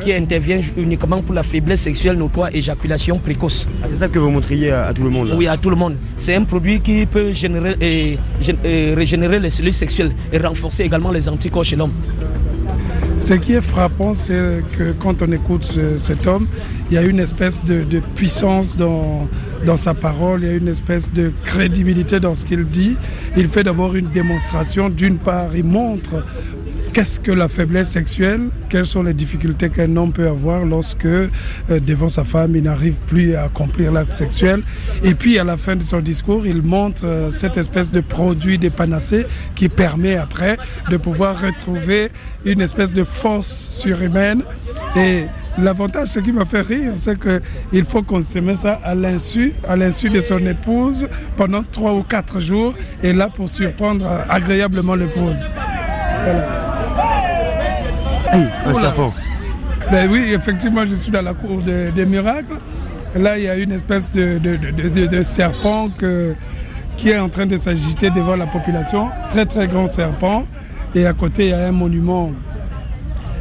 qui intervient uniquement pour la faiblesse sexuelle notoire, éjaculation précoce. Ah, c'est ça que vous montriez à, à tout le monde là Oui, à tout le monde. C'est un produit qui peut générer et, et régénérer les cellules sexuelles et renforcer également les anticorps chez l'homme. Ce qui est frappant, c'est que quand on écoute ce- cet homme, il y a une espèce de, de puissance dans, dans sa parole, il y a une espèce de crédibilité dans ce qu'il dit. Il fait d'abord une démonstration. D'une part, il montre qu'est-ce que la faiblesse sexuelle, quelles sont les difficultés qu'un homme peut avoir lorsque, euh, devant sa femme, il n'arrive plus à accomplir l'acte sexuel? Et puis, à la fin de son discours, il montre euh, cette espèce de produit des panacées qui permet après de pouvoir retrouver une espèce de force surhumaine. Et l'avantage, ce qui m'a fait rire, c'est qu'il faut consommer ça à l'insu, à l'insu de son épouse pendant trois ou quatre jours, et là pour surprendre agréablement l'épouse. Un serpent. Ben oui, effectivement, je suis dans la cour des miracles. Là, il y a une espèce de, de, serpent qui est en train de s'agiter devant la population. Très, très grand serpent. Et à côté, il y a un monument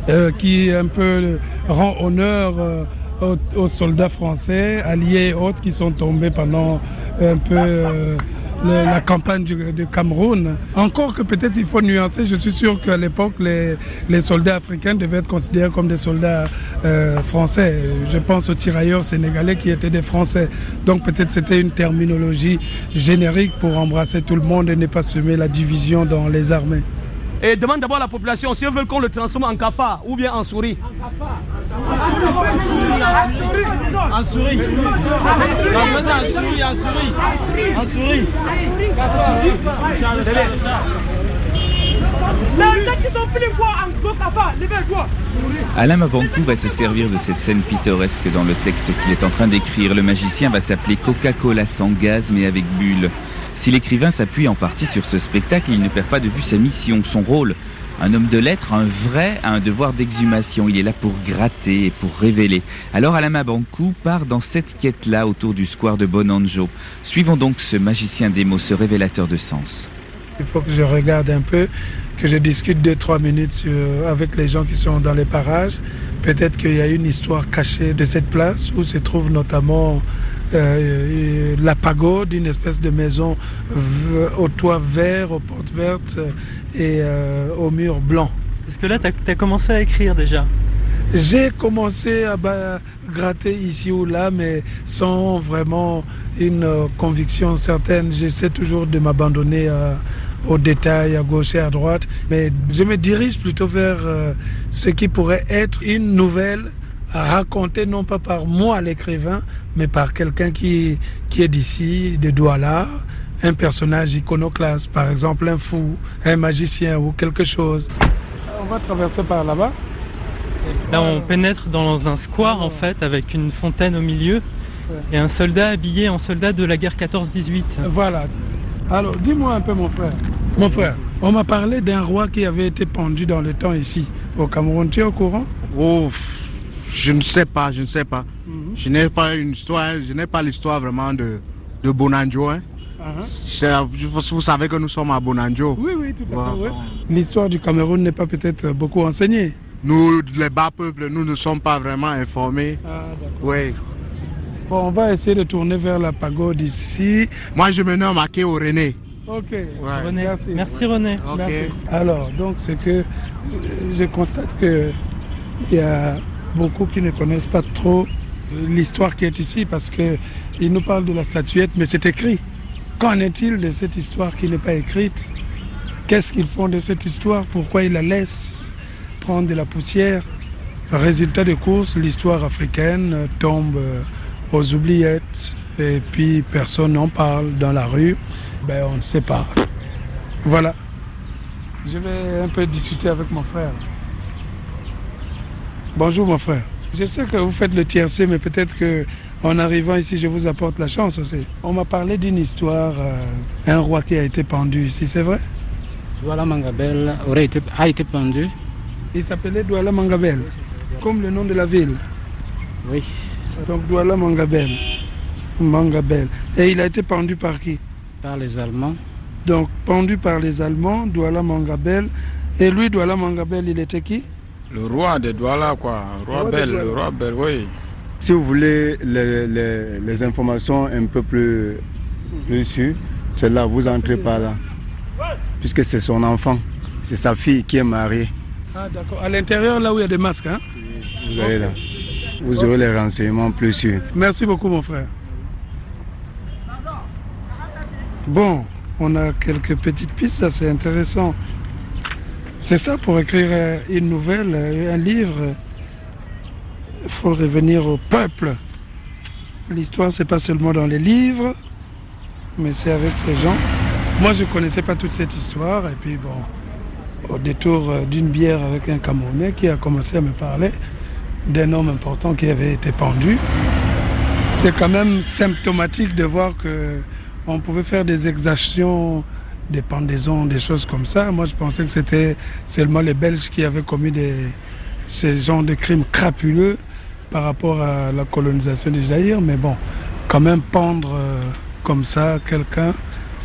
euh, qui un peu rend honneur euh, aux, soldats français, alliés et autres qui sont tombés pendant un peu euh, la campagne du, Cameroun. Encore que peut-être il faut nuancer, je suis sûr qu'à l'époque, les, soldats africains devaient être considérés comme des soldats euh, français. Je pense aux tirailleurs sénégalais qui étaient des Français. Donc peut-être c'était une terminologie générique pour embrasser tout le monde et ne pas semer la division dans les armées. Et demande d'abord à la population si veulent qu'on le transforme en cafard ou bien en souris. En souris. En souris. En souris, en souris. En souris. Alain Mabankou va se servir de cette scène pittoresque dans le texte qu'il est en train d'écrire. Le magicien va s'appeler Coca-Cola sans gaz mais avec bulle. Si l'écrivain s'appuie en partie sur ce spectacle, il ne perd pas de vue sa mission, son rôle. Un homme de lettres, un vrai, a un devoir d'exhumation. Il est là pour gratter et pour révéler. Alors Alain Mabankou part dans cette quête-là autour du square de Bonanjo. Suivons donc ce magicien des mots, ce révélateur de sens. Il faut que je regarde un peu, que je discute deux, trois minutes avec les gens qui sont dans les parages. Peut-être qu'il y a une histoire cachée de cette place où se trouve notamment euh, la pagode, une espèce de maison au toit vert, aux portes vertes et euh, au mur blanc. Est-ce que là, tu as, commencé à écrire déjà? J'ai commencé à gratter ici ou là, mais sans vraiment une euh, conviction certaine. J'essaie toujours de m'abandonner aux détails à gauche et à droite, mais je me dirige plutôt vers ce qui pourrait être une nouvelle raconté non pas par moi l'écrivain, mais par quelqu'un qui, qui est d'ici, de Douala, un personnage iconoclaste, par exemple un fou, un magicien ou quelque chose. On va traverser par là-bas. Là, on pénètre dans un square en fait, avec une fontaine au milieu et un soldat habillé en soldat de la guerre 14-18. Voilà. Alors, dis-moi un peu, mon frère. Mon frère, on m'a parlé d'un roi qui avait été pendu dans le temps ici, au Cameroun. Tu es au courant? Oh, je ne sais pas, je ne sais pas. Mhm. Je n'ai pas une histoire, je n'ai pas l'histoire vraiment de, de Bonanjo. Hein. Uh-huh. Vous savez que nous sommes à Bonanjo. Oui, oui, tout à fait. L'histoire du Cameroun n'est pas peut-être beaucoup enseignée. Nous, les bas peuples, nous ne sommes pas vraiment informés. Ah, oui. Bon, on va essayer de tourner vers la pagode ici. Moi, je me nomme Akeo René. Ok, René. Merci. Merci René. Alors, donc, c'est que je constate que il y a beaucoup qui ne connaissent pas trop l'histoire qui est ici parce qu'ils nous parlent de la statuette, mais c'est écrit. Qu'en est-il de cette histoire qui n'est pas écrite? Qu'est-ce qu'ils font de cette histoire? Pourquoi ils la laissent prendre de la poussière? Résultat de course, l'histoire africaine tombe aux oubliettes et puis personne n'en parle dans la rue. Ben, on ne sait pas. Voilà. Je vais un peu discuter avec mon frère. Bonjour mon frère. Je sais que vous faites le tiercé, mais peut-être que en arrivant ici, je vous apporte la chance aussi. On m'a parlé d'une histoire, euh, un roi qui a été pendu ici, c'est vrai? Douala Mangabel aurait été, a été pendu. Il s'appelait Douala Mangabel, comme le nom de la ville. Oui. Donc Douala Mangabel. Mangabel. Et il a été pendu par qui? Par les Allemands. Donc pendu par les Allemands, Douala Mangabel. Et lui, Douala Mangabel, il était qui? Le roi de Douala, quoi. Roi Bel, le roi Bel, oui. Si vous voulez les, les, les informations un peu plus, plus sûres, c'est là, vous entrez par là. Puisque c'est son enfant, c'est sa fille qui est mariée. Ah, d'accord. À l'intérieur, là où il y a des masques, hein? Vous allez là. Vous aurez les renseignements plus sûrs. Merci beaucoup, mon frère. Bon, on a quelques petites pistes, c'est intéressant. C'est ça pour écrire euh, une nouvelle, euh, un livre. Il faut revenir au peuple. L'histoire, c'est pas seulement dans les livres, mais c'est avec ces gens. Moi, je ne connaissais pas toute cette histoire. Et puis, bon, au détour euh, d'une bière avec un Camerounais qui a commencé à me parler d'un homme important qui avait été pendu. C'est quand même symptomatique de voir qu'on pouvait faire des exactions des pendaisons, des choses comme ça. Moi, je pensais que c'était seulement les Belges qui avaient commis des, ce genre de crimes crapuleux par rapport à la colonisation du Zaïre, mais bon, quand même pendre euh, comme ça quelqu'un,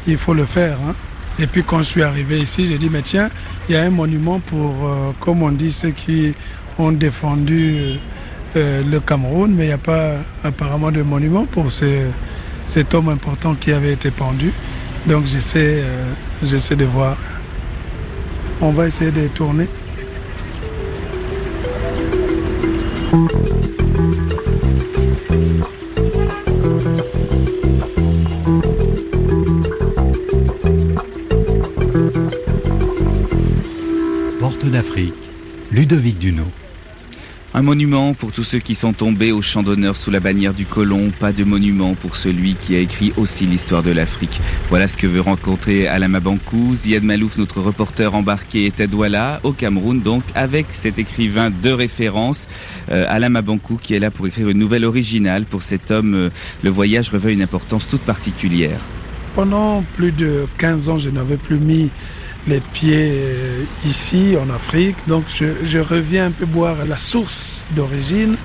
il faut le faire. Hein. Et puis quand je suis arrivé ici, j'ai dit, mais tiens, il y a un monument pour, euh, comme on dit, ceux qui ont défendu euh, le Cameroun, mais il n'y a pas apparemment de monument pour cet homme important qui avait été pendu. Donc j'essaie, j'essaie de voir. On va essayer de tourner. Porte d'Afrique, Ludovic Duno. Un monument pour tous ceux qui sont tombés au champ d'honneur sous la bannière du colon, pas de monument pour celui qui a écrit aussi l'histoire de l'Afrique. Voilà ce que veut rencontrer Alama Bankou. Ziad Malouf, notre reporter embarqué, est à Douala, au Cameroun, donc avec cet écrivain de référence, euh, Alama Bankou, qui est là pour écrire une nouvelle originale. Pour cet homme, euh, le voyage revêt une importance toute particulière. Pendant plus de 15 ans, je n'avais plus mis les pieds euh, ici en Afrique. Donc je, reviens un peu boire la source d'origine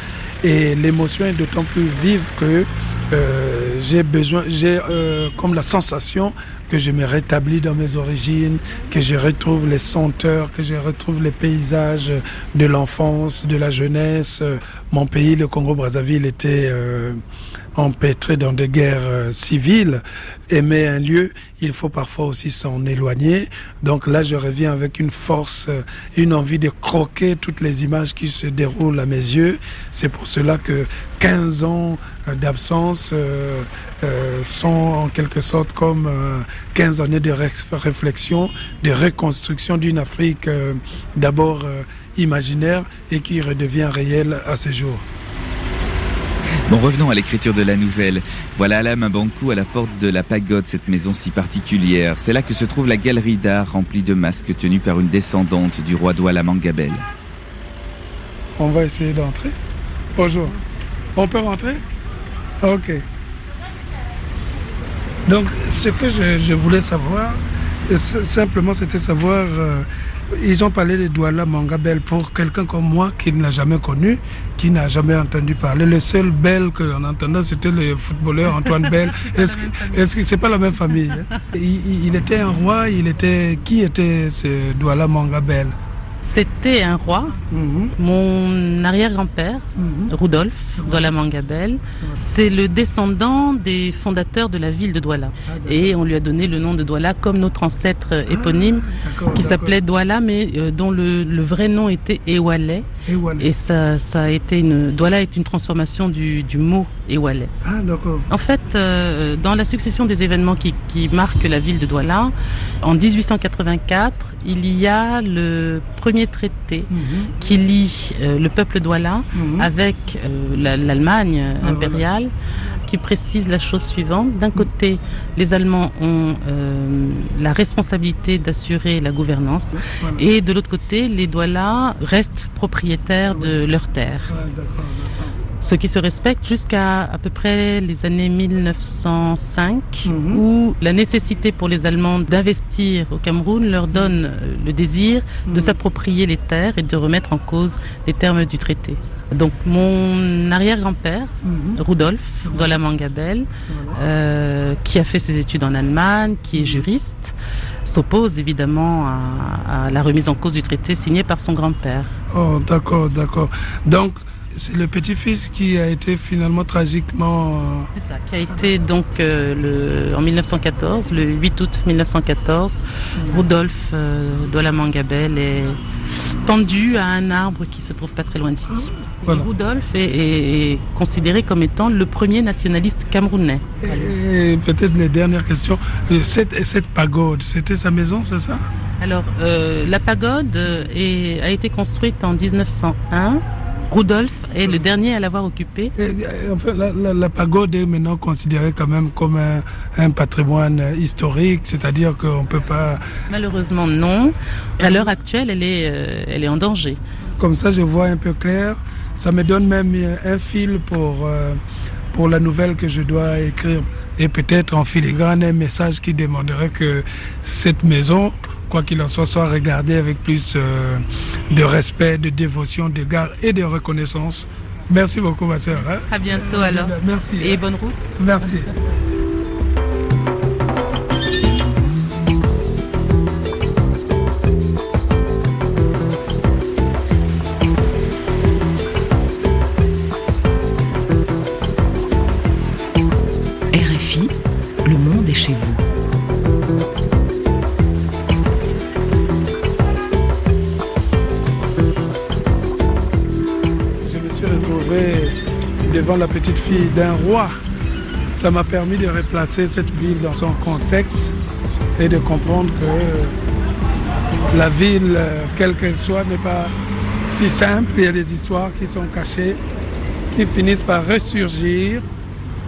et l'émotion est d'autant plus vive que euh, j'ai besoin, j'ai euh, comme la sensation que je me rétablis dans mes origines, que je retrouve les senteurs, que je retrouve les paysages de l'enfance, de la jeunesse. Mon pays, le Congo-Brazzaville, était empêtré dans des guerres euh, civiles, aimer un lieu, il faut parfois aussi s'en éloigner. Donc là, je reviens avec une force, euh, une envie de croquer toutes les images qui se déroulent à mes yeux. C'est pour cela que 15 ans euh, d'absence sont en quelque sorte comme 15 années de réflexion, de reconstruction d'une Afrique d'abord imaginaire et qui redevient réelle à ce jour. Bon, revenons à l'écriture de la nouvelle. Voilà Alam Bankou à la porte de la pagode, cette maison si particulière. C'est là que se trouve la galerie d'art remplie de masques tenus par une descendante du roi Douala Mangabel. On va essayer d'entrer. Bonjour. On peut rentrer? Ok. Donc, ce que je, voulais savoir, simplement, c'était savoir euh, ils ont parlé de Douala Mangabel pour quelqu'un comme moi qui ne l'a jamais connu, qui n'a jamais entendu parler. Le seul Bel qu'on entendait, c'était le footballeur Antoine Bell. *laughs* Est-ce que ce c'est pas la même famille hein? il, était un roi, il était qui était ce Douala Mangabel c'était un roi, mhm. mon arrière-grand-père, mhm. Rudolf Douala Mangabel. C'est le descendant des fondateurs de la ville de Douala. Ah, et on lui a donné le nom de Douala comme notre ancêtre ah, éponyme qui s'appelait Douala, mais euh, dont le, vrai nom était Ewale. Et ça, ça a été une. Douala est une transformation du, mot Ewale. Ah, en fait, euh, dans la succession des événements qui, qui marquent la ville de Douala, en 1884, il y a le premier traité mhm. qui lie euh, le peuple douala mhm. avec euh, l'Allemagne ah, impériale qui précise la chose suivante. D'un côté, les Allemands ont euh, la responsabilité d'assurer la gouvernance et de l'autre côté, les Douala restent propriétaires de leurs terres ce qui se respecte jusqu'à à peu près les années 1905, mhm. où la nécessité pour les Allemands d'investir au Cameroun leur donne euh, le désir de mhm. s'approprier les terres et de remettre en cause les termes du traité. Donc mon arrière-grand-père, mhm. Rudolf Dolamangabel, euh, qui a fait ses études en Allemagne, qui est juriste, s'oppose évidemment à, à, la remise en cause du traité signé par son grand-père. Oh d'accord, d'accord. Donc c'est le petit-fils qui a été finalement tragiquement. Euh, c'est ça, qui a été donc euh, le, en 1914, le 8 août 1914, mmh. Rudolf euh, Dolamangabel est pendu à un arbre qui se trouve pas très loin d'ici. Rudolf est, considéré comme étant le premier nationaliste camerounais. Et peut-être les dernières questions. Cette, cette pagode, c'était sa maison, c'est ça? Alors, la pagode a été construite en 1901 Rudolf est le dernier à l'avoir occupé. la, pagode est maintenant considérée quand même comme un, patrimoine historique, c'est-à-dire qu'on ne peut pas... Malheureusement non. À l'heure actuelle, elle est, euh, elle est en danger. Comme ça, je vois un peu clair. Ça me donne même un fil pour, euh, pour la nouvelle que je dois écrire. Et peut-être en filigrane un message qui demanderait que cette maison quoi qu'il en soit, soit regardé avec plus euh, de respect, de dévotion, d'égard et de reconnaissance. Merci beaucoup, ma sœur. hein. À bientôt alors. Merci. Et bonne route. Merci. Devant la petite fille d'un roi. Ça m'a permis de replacer cette ville dans son contexte et de comprendre que la ville, quelle qu'elle soit, n'est pas si simple. Il y a des histoires qui sont cachées, qui finissent par ressurgir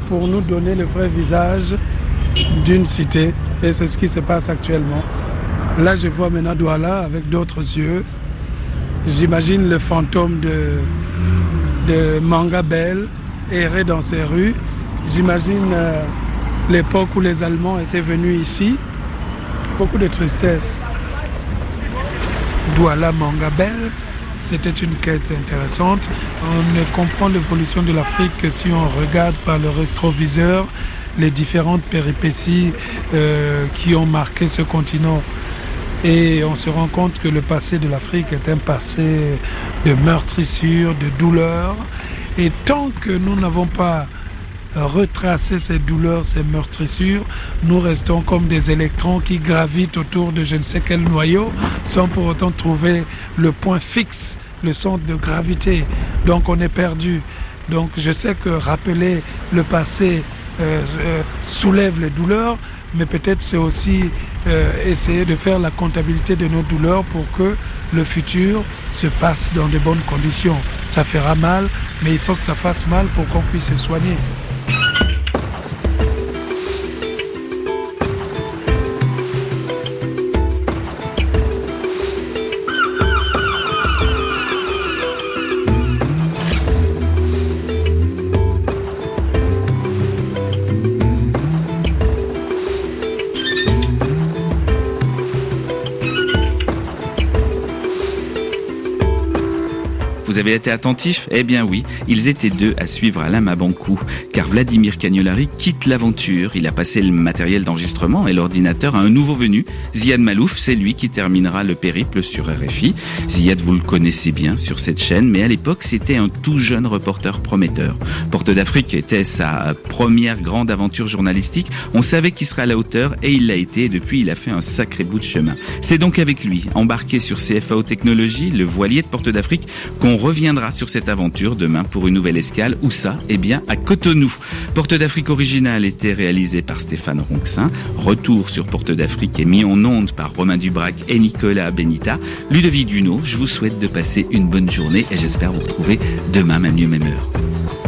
pour nous donner le vrai visage d'une cité. Et c'est ce qui se passe actuellement. Là, je vois maintenant Douala avec d'autres yeux. J'imagine le fantôme de, de Mangabel errer dans ces rues. J'imagine euh, l'époque où les Allemands étaient venus ici. Beaucoup de tristesse. Douala Mangabel, c'était une quête intéressante. On ne comprend l'évolution de l'Afrique que si on regarde par le rétroviseur les différentes péripéties euh, qui ont marqué ce continent. Et on se rend compte que le passé de l'Afrique est un passé de meurtrissure, de douleur. Et tant que nous n'avons pas retracé ces douleurs, ces meurtrissures, nous restons comme des électrons qui gravitent autour de je ne sais quel noyau sans pour autant trouver le point fixe, le centre de gravité. Donc on est perdu. Donc je sais que rappeler le passé euh, euh, soulève les douleurs, mais peut-être c'est aussi euh, essayer de faire la comptabilité de nos douleurs pour que le futur se passe dans de bonnes conditions. Ça fera mal, mais il faut que ça fasse mal pour qu'on puisse se soigner. Avez été attentif Eh bien oui, ils étaient deux à suivre Alain Mabankou, car Vladimir Cagnolari quitte l'aventure. Il a passé le matériel d'enregistrement et l'ordinateur à un nouveau venu, Ziad Malouf. C'est lui qui terminera le périple sur RFI. Ziad, vous le connaissez bien sur cette chaîne, mais à l'époque, c'était un tout jeune reporter prometteur. Porte d'Afrique était sa première grande aventure journalistique. On savait qu'il serait à la hauteur et il l'a été. Et depuis, il a fait un sacré bout de chemin. C'est donc avec lui, embarqué sur CFAO Technologies, le voilier de Porte d'Afrique, qu'on reviendra sur cette aventure demain pour une nouvelle escale. Où ça? Eh bien, à Cotonou. Porte d'Afrique originale était réalisée par Stéphane Ronxin. Retour sur Porte d'Afrique est mis en onde par Romain Dubrac et Nicolas Benita. Ludovic Duno, je vous souhaite de passer une bonne journée et j'espère vous retrouver demain, même lieu, même heure.